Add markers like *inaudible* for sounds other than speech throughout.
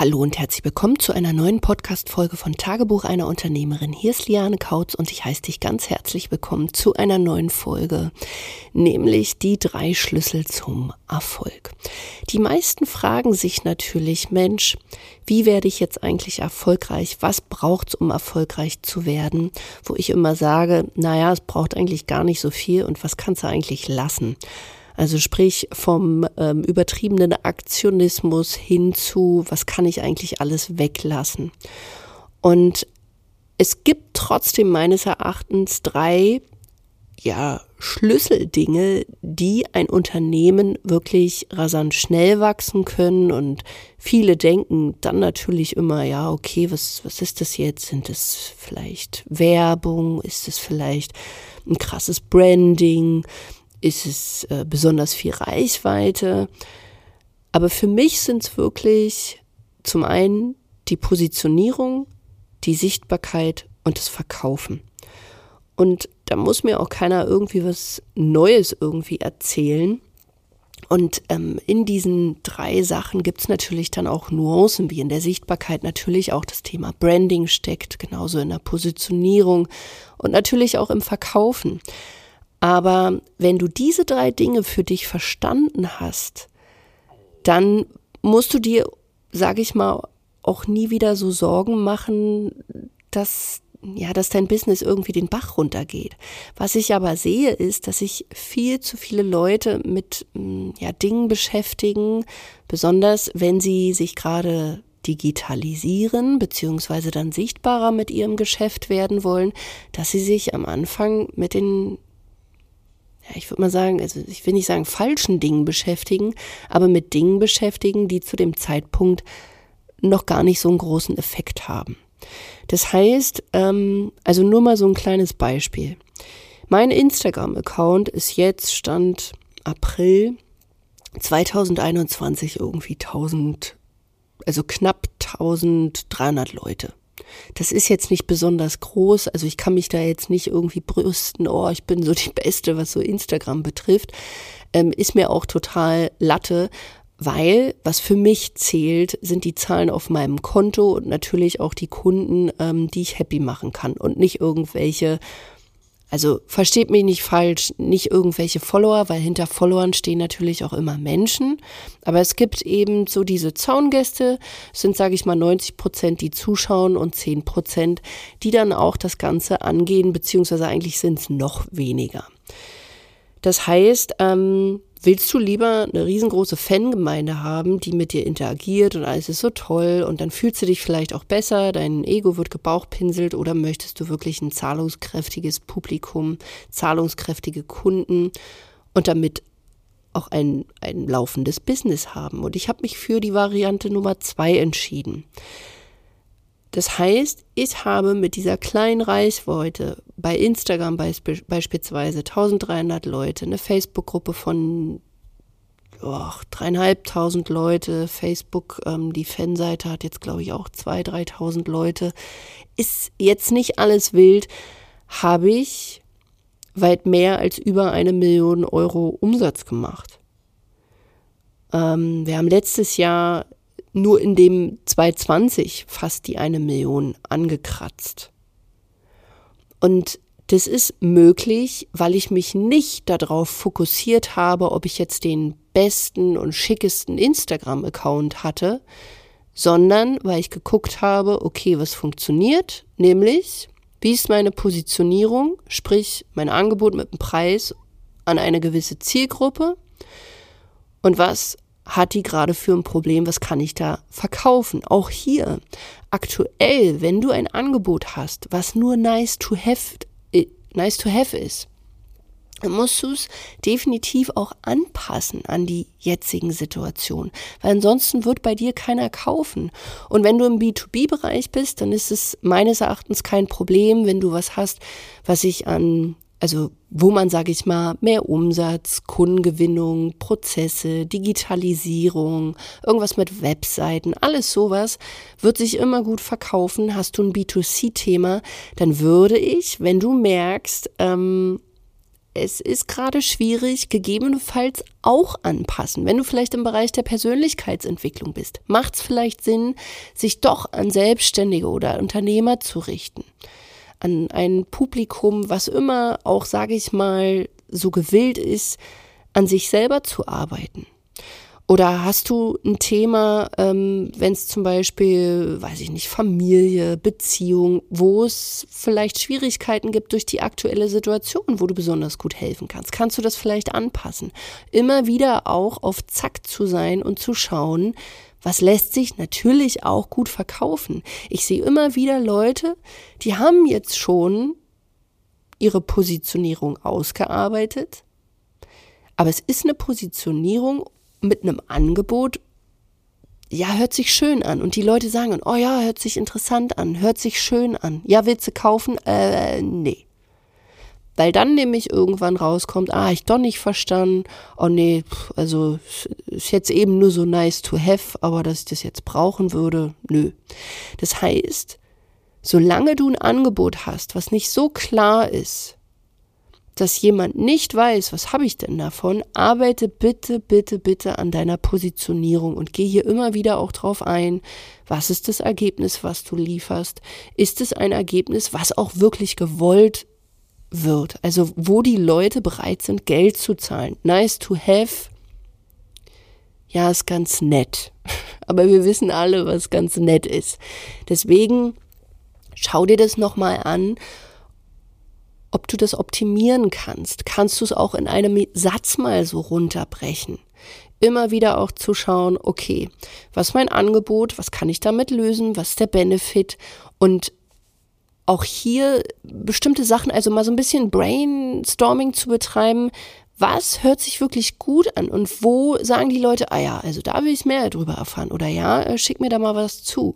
Hallo und herzlich willkommen zu einer neuen Podcast-Folge von Tagebuch einer Unternehmerin. Hier ist Liane Kautz und ich heiße dich ganz herzlich willkommen zu einer neuen Folge, nämlich die drei Schlüssel zum Erfolg. Die meisten fragen sich natürlich, Mensch, wie werde ich jetzt eigentlich erfolgreich? Was braucht es, um erfolgreich zu werden? Wo ich immer sage, naja, es braucht eigentlich gar nicht so viel und was kannst du eigentlich lassen? Also sprich vom ähm, übertriebenen Aktionismus hin zu, was kann ich eigentlich alles weglassen. Und es gibt trotzdem meines Erachtens drei ja, Schlüsseldinge, die ein Unternehmen wirklich rasant schnell wachsen können. Und viele denken dann natürlich immer, ja, okay, was, was ist das jetzt? Sind es vielleicht Werbung? Ist es vielleicht ein krasses Branding? Ist es äh, besonders viel Reichweite. Aber für mich sind es wirklich zum einen die Positionierung, die Sichtbarkeit und das Verkaufen. Und da muss mir auch keiner irgendwie was Neues irgendwie erzählen. Und ähm, in diesen drei Sachen gibt es natürlich dann auch Nuancen, wie in der Sichtbarkeit natürlich auch das Thema Branding steckt, genauso in der Positionierung und natürlich auch im Verkaufen. Aber wenn du diese drei Dinge für dich verstanden hast, dann musst du dir, sage ich mal, auch nie wieder so Sorgen machen, dass ja, dass dein Business irgendwie den Bach runtergeht. Was ich aber sehe, ist, dass sich viel zu viele Leute mit mm, ja, Dingen beschäftigen, besonders wenn sie sich gerade digitalisieren, beziehungsweise dann sichtbarer mit ihrem Geschäft werden wollen, dass sie sich am Anfang mit den ich würde mal sagen, also ich will nicht sagen falschen Dingen beschäftigen, aber mit Dingen beschäftigen, die zu dem Zeitpunkt noch gar nicht so einen großen Effekt haben. Das heißt, ähm, also nur mal so ein kleines Beispiel. Mein Instagram-Account ist jetzt Stand April 2021 irgendwie 1000, also knapp 1300 Leute. Das ist jetzt nicht besonders groß, also ich kann mich da jetzt nicht irgendwie brüsten, oh, ich bin so die *laughs* Beste, was so Instagram betrifft. Ähm, ist mir auch total Latte, weil was für mich zählt, sind die Zahlen auf meinem Konto und natürlich auch die Kunden, ähm, die ich happy machen kann und nicht irgendwelche also versteht mich nicht falsch, nicht irgendwelche Follower, weil hinter Followern stehen natürlich auch immer Menschen. Aber es gibt eben so diese Zaungäste, sind, sage ich mal, 90 Prozent, die zuschauen und 10 Prozent, die dann auch das Ganze angehen, beziehungsweise eigentlich sind es noch weniger. Das heißt, ähm, willst du lieber eine riesengroße Fangemeinde haben, die mit dir interagiert und alles ist so toll und dann fühlst du dich vielleicht auch besser, dein Ego wird gebauchpinselt oder möchtest du wirklich ein zahlungskräftiges Publikum, zahlungskräftige Kunden und damit auch ein, ein laufendes Business haben. Und ich habe mich für die Variante Nummer zwei entschieden. Das heißt, ich habe mit dieser kleinen Reichweite bei Instagram beisp beispielsweise 1300 Leute, eine Facebook-Gruppe von oh, dreieinhalbtausend Leute, Facebook, ähm, die Fanseite hat jetzt glaube ich auch zwei, dreitausend Leute, ist jetzt nicht alles wild, habe ich weit mehr als über eine Million Euro Umsatz gemacht. Ähm, wir haben letztes Jahr nur in dem 2020 fast die eine Million angekratzt. Und das ist möglich, weil ich mich nicht darauf fokussiert habe, ob ich jetzt den besten und schickesten Instagram-Account hatte, sondern weil ich geguckt habe, okay, was funktioniert, nämlich wie ist meine Positionierung, sprich mein Angebot mit dem Preis an eine gewisse Zielgruppe und was hat die gerade für ein Problem, was kann ich da verkaufen? Auch hier, aktuell, wenn du ein Angebot hast, was nur nice to have, äh, nice to have ist, dann musst du es definitiv auch anpassen an die jetzigen Situation, weil ansonsten wird bei dir keiner kaufen. Und wenn du im B2B-Bereich bist, dann ist es meines Erachtens kein Problem, wenn du was hast, was sich an also wo man, sage ich mal, mehr Umsatz, Kundengewinnung, Prozesse, Digitalisierung, irgendwas mit Webseiten, alles sowas, wird sich immer gut verkaufen. Hast du ein B2C-Thema, dann würde ich, wenn du merkst, ähm, es ist gerade schwierig, gegebenenfalls auch anpassen. Wenn du vielleicht im Bereich der Persönlichkeitsentwicklung bist, macht es vielleicht Sinn, sich doch an Selbstständige oder Unternehmer zu richten. An ein Publikum, was immer auch, sage ich mal, so gewillt ist, an sich selber zu arbeiten. Oder hast du ein Thema, ähm, wenn es zum Beispiel, weiß ich nicht, Familie, Beziehung, wo es vielleicht Schwierigkeiten gibt durch die aktuelle Situation, wo du besonders gut helfen kannst? Kannst du das vielleicht anpassen? Immer wieder auch auf Zack zu sein und zu schauen, was lässt sich natürlich auch gut verkaufen. Ich sehe immer wieder Leute, die haben jetzt schon ihre Positionierung ausgearbeitet, aber es ist eine Positionierung mit einem Angebot, ja, hört sich schön an. Und die Leute sagen, oh ja, hört sich interessant an, hört sich schön an. Ja, willst du kaufen? Äh, nee. Weil dann nämlich irgendwann rauskommt, ah, ich doch nicht verstanden. Oh nee, also ist jetzt eben nur so nice to have, aber dass ich das jetzt brauchen würde, nö. Das heißt, solange du ein Angebot hast, was nicht so klar ist, dass jemand nicht weiß, was habe ich denn davon, arbeite bitte, bitte, bitte an deiner Positionierung und geh hier immer wieder auch drauf ein, was ist das Ergebnis, was du lieferst? Ist es ein Ergebnis, was auch wirklich gewollt wird? Also wo die Leute bereit sind, Geld zu zahlen. Nice to have. Ja, ist ganz nett. *laughs* Aber wir wissen alle, was ganz nett ist. Deswegen schau dir das nochmal an ob du das optimieren kannst. Kannst du es auch in einem Satz mal so runterbrechen? Immer wieder auch zu schauen, okay, was mein Angebot, was kann ich damit lösen, was ist der Benefit und auch hier bestimmte Sachen, also mal so ein bisschen Brainstorming zu betreiben, was hört sich wirklich gut an und wo sagen die Leute, ah ja, also da will ich mehr drüber erfahren oder ja, äh, schick mir da mal was zu.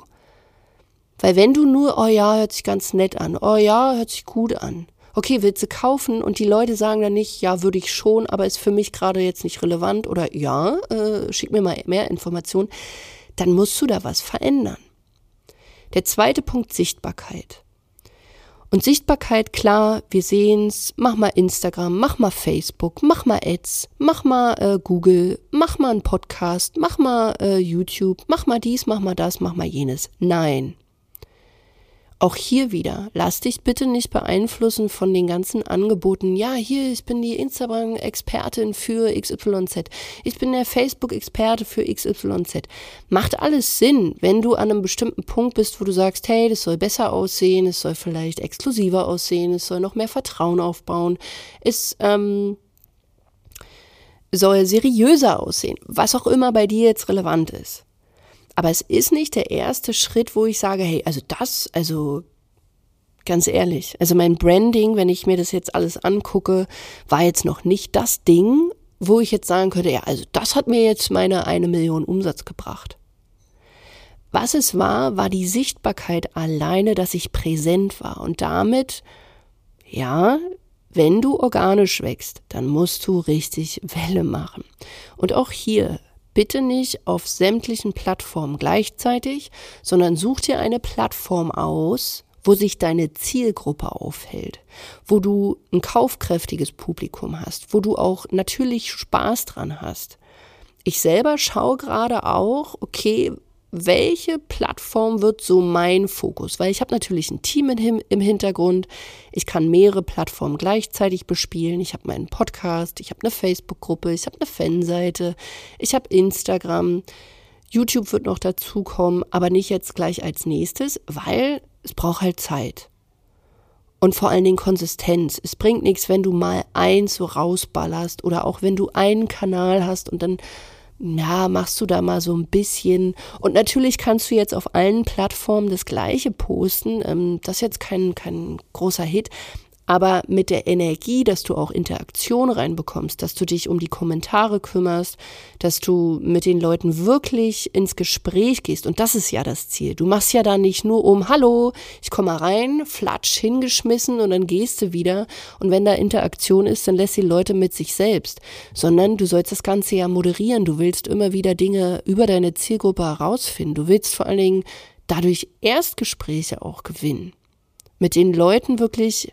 Weil wenn du nur, oh ja, hört sich ganz nett an, oh ja, hört sich gut an, okay, willst du kaufen? Und die Leute sagen dann nicht, ja, würde ich schon, aber ist für mich gerade jetzt nicht relevant oder ja, äh, schick mir mal mehr Informationen, dann musst du da was verändern. Der zweite Punkt Sichtbarkeit. Und Sichtbarkeit, klar, wir sehen's, mach mal Instagram, mach mal Facebook, mach mal Ads, mach mal äh, Google, mach mal einen Podcast, mach mal äh, YouTube, mach mal dies, mach mal das, mach mal jenes. Nein. Auch hier wieder, lass dich bitte nicht beeinflussen von den ganzen Angeboten. Ja, hier, ich bin die Instagram-Expertin für XYZ. Ich bin der Facebook-Experte für XYZ. Macht alles Sinn, wenn du an einem bestimmten Punkt bist, wo du sagst, hey, das soll besser aussehen, es soll vielleicht exklusiver aussehen, es soll noch mehr Vertrauen aufbauen, es ähm, soll seriöser aussehen, was auch immer bei dir jetzt relevant ist. Aber es ist nicht der erste Schritt, wo ich sage, hey, also das, also ganz ehrlich, also mein Branding, wenn ich mir das jetzt alles angucke, war jetzt noch nicht das Ding, wo ich jetzt sagen könnte, ja, also das hat mir jetzt meine eine Million Umsatz gebracht. Was es war, war die Sichtbarkeit alleine, dass ich präsent war und damit, ja, wenn du organisch wächst, dann musst du richtig Welle machen. Und auch hier, bitte nicht auf sämtlichen Plattformen gleichzeitig, sondern such dir eine Plattform aus, wo sich deine Zielgruppe aufhält, wo du ein kaufkräftiges Publikum hast, wo du auch natürlich Spaß dran hast. Ich selber schaue gerade auch, okay, welche Plattform wird so mein Fokus? Weil ich habe natürlich ein Team im, im Hintergrund. Ich kann mehrere Plattformen gleichzeitig bespielen. Ich habe meinen Podcast, ich habe eine Facebook-Gruppe, ich habe eine Fanseite, ich habe Instagram. YouTube wird noch dazukommen, aber nicht jetzt gleich als nächstes, weil es braucht halt Zeit. Und vor allen Dingen Konsistenz. Es bringt nichts, wenn du mal eins so rausballerst oder auch wenn du einen Kanal hast und dann na, machst du da mal so ein bisschen. Und natürlich kannst du jetzt auf allen Plattformen das Gleiche posten. Ähm, das ist jetzt kein, kein großer Hit aber mit der Energie, dass du auch Interaktion reinbekommst, dass du dich um die Kommentare kümmerst, dass du mit den Leuten wirklich ins Gespräch gehst. Und das ist ja das Ziel. Du machst ja da nicht nur um, hallo, ich komme mal rein, flatsch hingeschmissen und dann gehst du wieder. Und wenn da Interaktion ist, dann lässt die Leute mit sich selbst. Sondern du sollst das Ganze ja moderieren. Du willst immer wieder Dinge über deine Zielgruppe herausfinden. Du willst vor allen Dingen dadurch Erstgespräche auch gewinnen. Mit den Leuten wirklich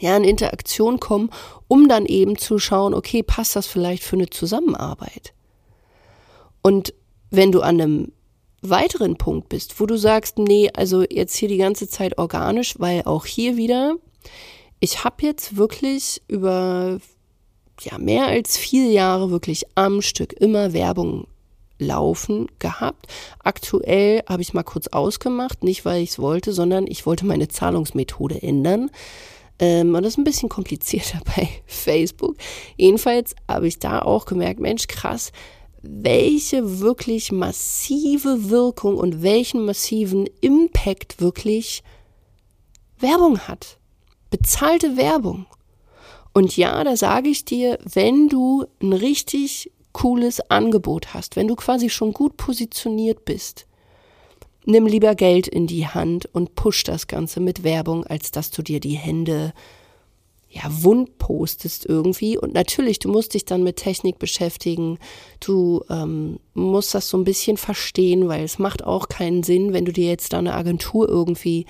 ja, in Interaktion kommen, um dann eben zu schauen, okay, passt das vielleicht für eine Zusammenarbeit? Und wenn du an einem weiteren Punkt bist, wo du sagst, nee, also jetzt hier die ganze Zeit organisch, weil auch hier wieder, ich habe jetzt wirklich über ja, mehr als vier Jahre wirklich am Stück immer Werbung laufen gehabt. Aktuell habe ich mal kurz ausgemacht, nicht weil ich es wollte, sondern ich wollte meine Zahlungsmethode ändern. Ähm, und das ist ein bisschen komplizierter *laughs* bei Facebook. Jedenfalls habe ich da auch gemerkt, Mensch, krass, welche wirklich massive Wirkung und welchen massiven Impact wirklich Werbung hat. Bezahlte Werbung. Und ja, da sage ich dir, wenn du ein richtig cooles Angebot hast, wenn du quasi schon gut positioniert bist, nimm lieber Geld in die Hand und push das Ganze mit Werbung, als dass du dir die Hände ja, wund postest irgendwie. Und natürlich, du musst dich dann mit Technik beschäftigen. Du ähm, musst das so ein bisschen verstehen, weil es macht auch keinen Sinn, wenn du dir jetzt da eine Agentur irgendwie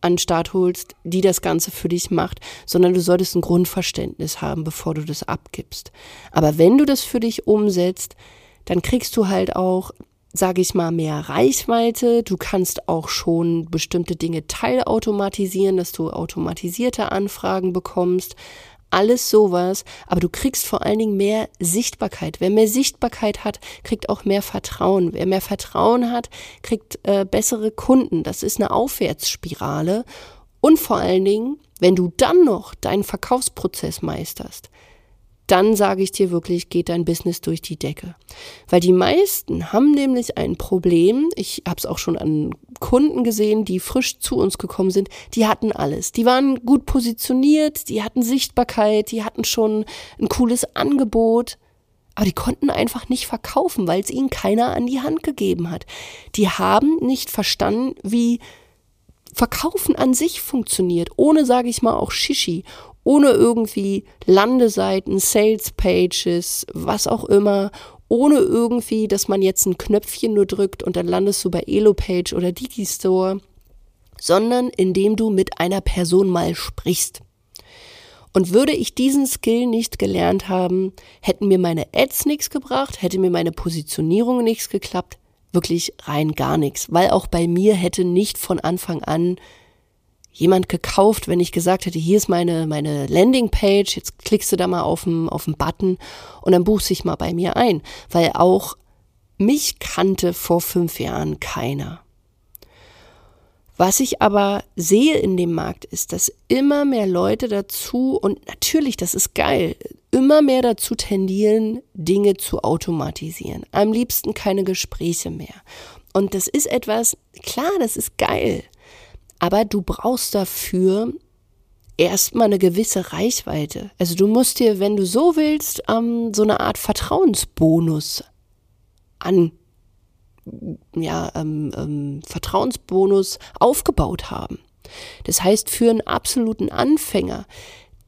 an den Start holst, die das Ganze für dich macht, sondern du solltest ein Grundverständnis haben, bevor du das abgibst. Aber wenn du das für dich umsetzt, dann kriegst du halt auch sage ich mal, mehr Reichweite. Du kannst auch schon bestimmte Dinge teilautomatisieren, dass du automatisierte Anfragen bekommst. Alles sowas, aber du kriegst vor allen Dingen mehr Sichtbarkeit. Wer mehr Sichtbarkeit hat, kriegt auch mehr Vertrauen. Wer mehr Vertrauen hat, kriegt äh, bessere Kunden. Das ist eine Aufwärtsspirale. Und vor allen Dingen, wenn du dann noch deinen Verkaufsprozess meisterst, dann sage ich dir wirklich, geht dein Business durch die Decke. Weil die meisten haben nämlich ein Problem, ich habe es auch schon an Kunden gesehen, die frisch zu uns gekommen sind, die hatten alles. Die waren gut positioniert, die hatten Sichtbarkeit, die hatten schon ein cooles Angebot, aber die konnten einfach nicht verkaufen, weil es ihnen keiner an die Hand gegeben hat. Die haben nicht verstanden, wie Verkaufen an sich funktioniert, ohne, sage ich mal, auch Shishi, ohne irgendwie Landeseiten, Sales Pages, was auch immer, ohne irgendwie, dass man jetzt ein Knöpfchen nur drückt und dann landest du bei Elopage oder Digistore, sondern indem du mit einer Person mal sprichst. Und würde ich diesen Skill nicht gelernt haben, hätten mir meine Ads nichts gebracht, hätte mir meine Positionierung nichts geklappt, wirklich rein gar nichts, weil auch bei mir hätte nicht von Anfang an jemand gekauft, wenn ich gesagt hätte, hier ist meine, meine Landingpage, jetzt klickst du da mal auf den, auf den Button und dann buchst dich mal bei mir ein. Weil auch mich kannte vor fünf Jahren keiner. Was ich aber sehe in dem Markt ist, dass immer mehr Leute dazu, und natürlich, das ist geil, immer mehr dazu tendieren, Dinge zu automatisieren. Am liebsten keine Gespräche mehr. Und das ist etwas, klar, das ist geil. Aber du brauchst dafür erstmal eine gewisse Reichweite. Also du musst dir, wenn du so willst, ähm, so eine Art Vertrauensbonus an ja, ähm, ähm, Vertrauensbonus aufgebaut haben. Das heißt, für einen absoluten Anfänger,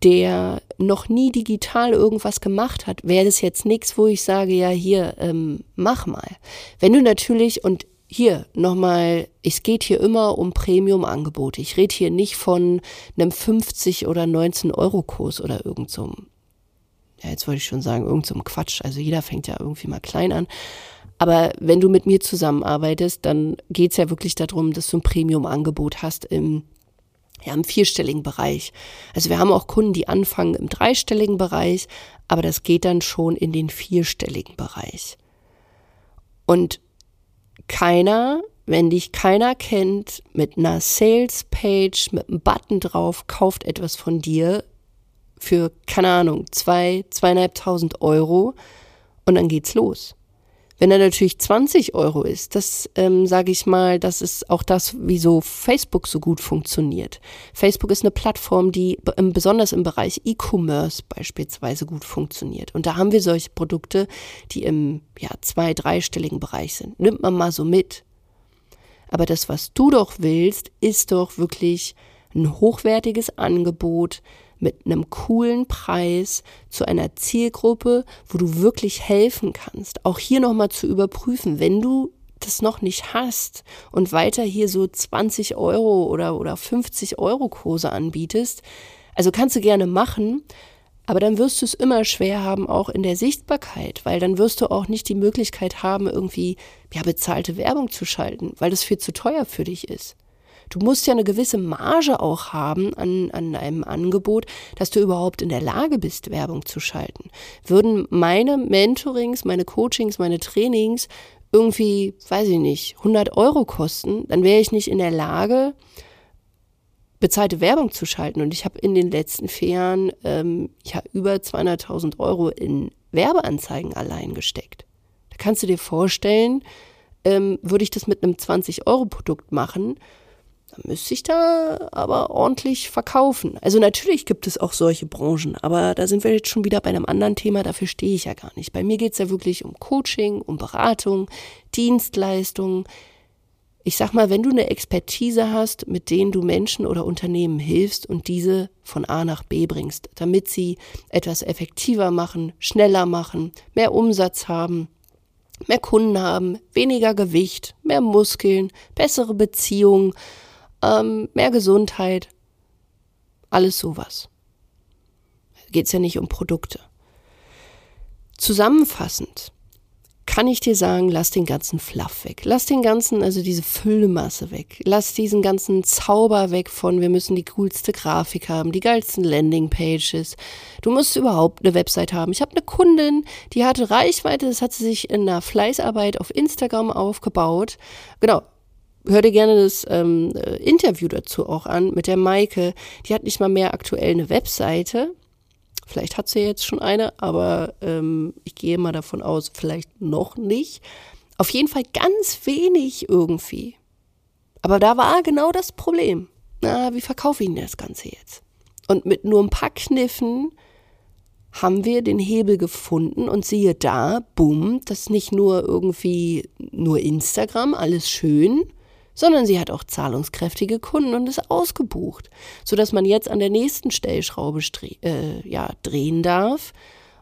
der noch nie digital irgendwas gemacht hat, wäre das jetzt nichts, wo ich sage, ja, hier, ähm, mach mal. Wenn du natürlich, und hier nochmal, es geht hier immer um Premium-Angebote. Ich rede hier nicht von einem 50 oder 19 Euro Kurs oder irgend so ja, jetzt wollte ich schon sagen, irgend so Quatsch. Also jeder fängt ja irgendwie mal klein an. Aber wenn du mit mir zusammenarbeitest, dann geht es ja wirklich darum, dass du ein Premium-Angebot hast im, ja, im vierstelligen Bereich. Also wir haben auch Kunden, die anfangen im dreistelligen Bereich, aber das geht dann schon in den vierstelligen Bereich. Und keiner, wenn dich keiner kennt, mit einer Sales-Page, mit einem Button drauf, kauft etwas von dir für, keine Ahnung, zwei, zweieinhalbtausend Euro und dann geht's los. Wenn er natürlich 20 Euro ist, das ähm, sage ich mal, das ist auch das, wieso Facebook so gut funktioniert. Facebook ist eine Plattform, die besonders im Bereich E-Commerce beispielsweise gut funktioniert. Und da haben wir solche Produkte, die im ja, zwei-, dreistelligen Bereich sind. Nimmt man mal so mit. Aber das, was du doch willst, ist doch wirklich ein hochwertiges Angebot, mit einem coolen Preis zu einer Zielgruppe, wo du wirklich helfen kannst. Auch hier nochmal zu überprüfen, wenn du das noch nicht hast und weiter hier so 20 Euro oder, oder 50 Euro Kurse anbietest, also kannst du gerne machen, Aber dann wirst du es immer schwer haben, auch in der Sichtbarkeit, weil dann wirst du auch nicht die Möglichkeit haben, irgendwie ja, bezahlte Werbung zu schalten, weil das viel zu teuer für dich ist. Du musst ja eine gewisse Marge auch haben an, an einem Angebot, dass du überhaupt in der Lage bist, Werbung zu schalten. Würden meine Mentorings, meine Coachings, meine Trainings irgendwie, weiß ich nicht, 100 Euro kosten, dann wäre ich nicht in der Lage, bezahlte Werbung zu schalten. Und ich habe in den letzten vier Jahren ähm, ja, über 200.000 Euro in Werbeanzeigen allein gesteckt. Da kannst du dir vorstellen, ähm, würde ich das mit einem 20-Euro-Produkt machen, dann müsste ich da aber ordentlich verkaufen. Also natürlich gibt es auch solche Branchen, aber da sind wir jetzt schon wieder bei einem anderen Thema, dafür stehe ich ja gar nicht. Bei mir geht es ja wirklich um Coaching, um Beratung, Dienstleistungen. Ich sag mal, wenn du eine Expertise hast, mit denen du Menschen oder Unternehmen hilfst und diese von A nach B bringst, damit sie etwas effektiver machen, schneller machen, mehr Umsatz haben, mehr Kunden haben, weniger Gewicht, mehr Muskeln, bessere Beziehungen, ähm, mehr Gesundheit, alles sowas. Geht es ja nicht um Produkte. Zusammenfassend kann ich dir sagen, lass den ganzen Fluff weg. Lass den ganzen, also diese Füllmasse weg. Lass diesen ganzen Zauber weg von, wir müssen die coolste Grafik haben, die geilsten Landingpages. Du musst überhaupt eine Website haben. Ich habe eine Kundin, die hatte Reichweite, das hat sie sich in einer Fleißarbeit auf Instagram aufgebaut. Genau, hör dir gerne das ähm, äh, Interview dazu auch an mit der Maike. Die hat nicht mal mehr aktuell eine Webseite. Vielleicht hat sie jetzt schon eine, aber ähm, ich gehe mal davon aus, vielleicht noch nicht. Auf jeden Fall ganz wenig irgendwie. Aber da war genau das Problem. Na, wie verkaufe ich denn das Ganze jetzt? Und mit nur ein paar Kniffen haben wir den Hebel gefunden und siehe da, bumm, das ist nicht nur irgendwie nur Instagram, alles schön, sondern sie hat auch zahlungskräftige Kunden und ist ausgebucht, sodass man jetzt an der nächsten Stellschraube äh, ja, drehen darf.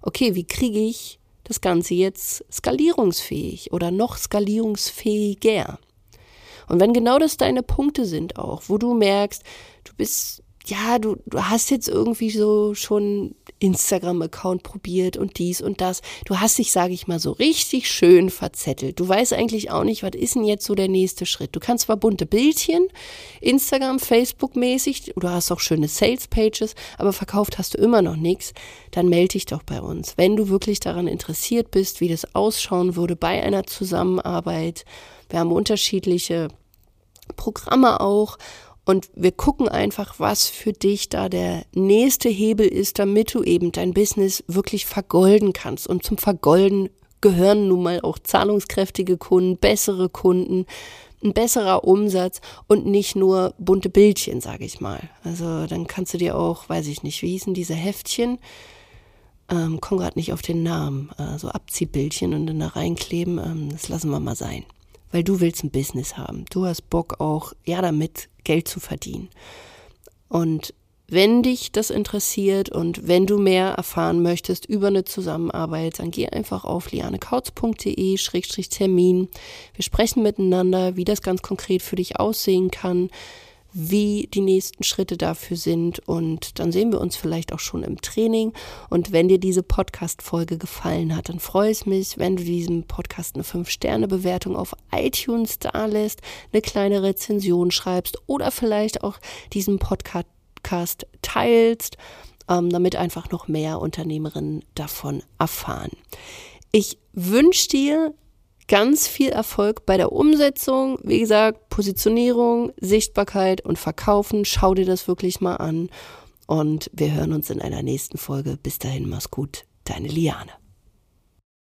Okay, wie kriege ich das Ganze jetzt skalierungsfähig oder noch skalierungsfähiger? Und wenn genau das deine Punkte sind auch, wo du merkst, du bist ja, du, du hast jetzt irgendwie so schon Instagram-Account probiert und dies und das. Du hast dich, sage ich mal, so richtig schön verzettelt. Du weißt eigentlich auch nicht, was ist denn jetzt so der nächste Schritt. Du kannst zwar bunte Bildchen, Instagram, Facebook-mäßig, du hast auch schöne Sales-Pages, aber verkauft hast du immer noch nichts. Dann melde dich doch bei uns. Wenn du wirklich daran interessiert bist, wie das ausschauen würde bei einer Zusammenarbeit. Wir haben unterschiedliche Programme auch und wir gucken einfach, was für dich da der nächste Hebel ist, damit du eben dein Business wirklich vergolden kannst. Und zum Vergolden gehören nun mal auch zahlungskräftige Kunden, bessere Kunden, ein besserer Umsatz und nicht nur bunte Bildchen, sage ich mal. Also dann kannst du dir auch, weiß ich nicht, wie hießen diese Heftchen? Ähm, komm gerade nicht auf den Namen. Äh, so Abziehbildchen und dann da reinkleben, ähm, das lassen wir mal sein weil du willst ein Business haben. Du hast Bock auch, ja, damit Geld zu verdienen. Und wenn dich das interessiert und wenn du mehr erfahren möchtest über eine Zusammenarbeit, dann geh einfach auf lianekautz.de-termin. Wir sprechen miteinander, wie das ganz konkret für dich aussehen kann wie die nächsten Schritte dafür sind. Und dann sehen wir uns vielleicht auch schon im Training. Und wenn dir diese Podcast-Folge gefallen hat, dann freue ich mich, wenn du diesem Podcast eine 5-Sterne-Bewertung auf iTunes da lässt, eine kleine Rezension schreibst oder vielleicht auch diesen Podcast teilst, ähm, damit einfach noch mehr Unternehmerinnen davon erfahren. Ich wünsche dir ganz viel Erfolg bei der Umsetzung. Wie gesagt, Positionierung, Sichtbarkeit und Verkaufen. Schau dir das wirklich mal an. Und wir hören uns in einer nächsten Folge. Bis dahin, mach's gut. Deine Liane.